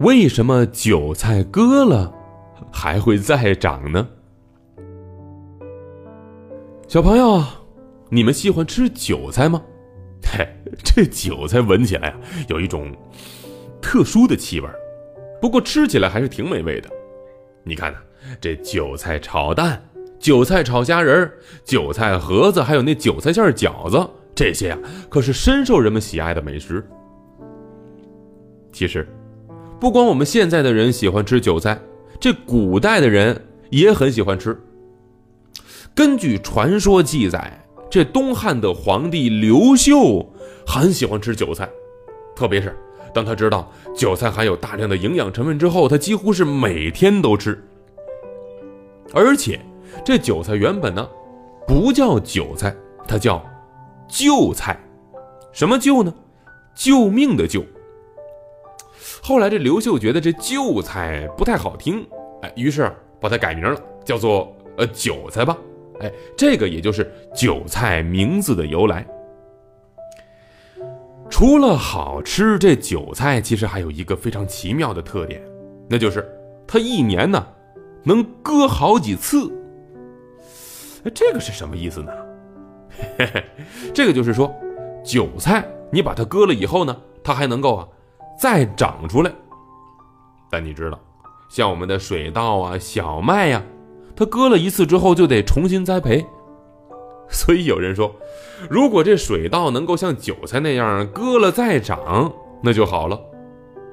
为什么韭菜割了还会再长呢？小朋友，你们喜欢吃韭菜吗？嘿，这韭菜闻起来啊，有一种特殊的气味不过吃起来还是挺美味的。你看呢，这韭菜炒蛋、韭菜炒虾仁、韭菜盒子，还有那韭菜馅饺子，这些呀，可是深受人们喜爱的美食。其实。不光我们现在的人喜欢吃韭菜，这古代的人也很喜欢吃。根据传说记载，这东汉的皇帝刘秀很喜欢吃韭菜，特别是当他知道韭菜含有大量的营养成分之后，他几乎是每天都吃。而且，这韭菜原本呢不叫韭菜，它叫救菜。什么救呢？救命的救。后来这刘秀觉得这韭菜不太好听，哎，于是把它改名了，叫做呃韭菜吧，哎，这个也就是韭菜名字的由来。除了好吃，这韭菜其实还有一个非常奇妙的特点，那就是它一年呢能割好几次。哎，这个是什么意思呢？嘿嘿，这个就是说，韭菜你把它割了以后呢，它还能够啊。再长出来，但你知道，像我们的水稻啊、小麦呀，它割了一次之后就得重新栽培。所以有人说，如果这水稻能够像韭菜那样割了再长，那就好了。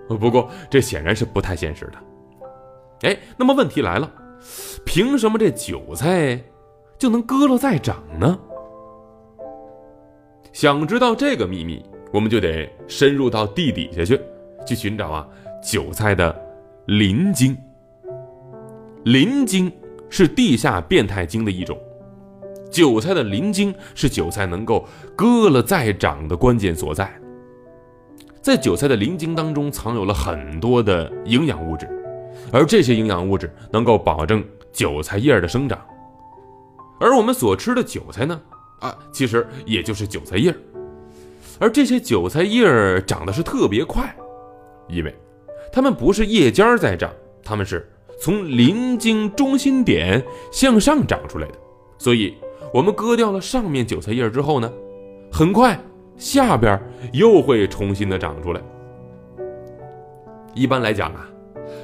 不过这显然是不太现实的。哎，那么问题来了，凭什么这韭菜就能割了再长呢？想知道这个秘密，我们就得深入到地底下去。去寻找啊，韭菜的鳞茎。鳞茎是地下变态茎的一种，韭菜的鳞茎是韭菜能够割了再长的关键所在。在韭菜的鳞茎当中藏有了很多的营养物质，而这些营养物质能够保证韭菜叶的生长。而我们所吃的韭菜呢，啊，其实也就是韭菜叶而这些韭菜叶长得是特别快。因为，它们不是叶尖在长，它们是从鳞茎中心点向上长出来的。所以，我们割掉了上面韭菜叶之后呢，很快下边又会重新的长出来。一般来讲啊，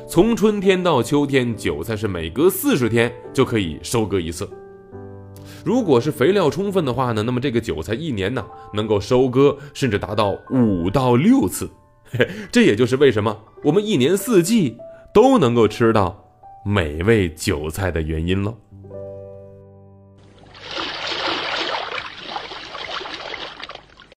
从春天到秋天，韭菜是每隔四十天就可以收割一次。如果是肥料充分的话呢，那么这个韭菜一年呢能够收割甚至达到五到六次。这也就是为什么我们一年四季都能够吃到美味韭菜的原因了。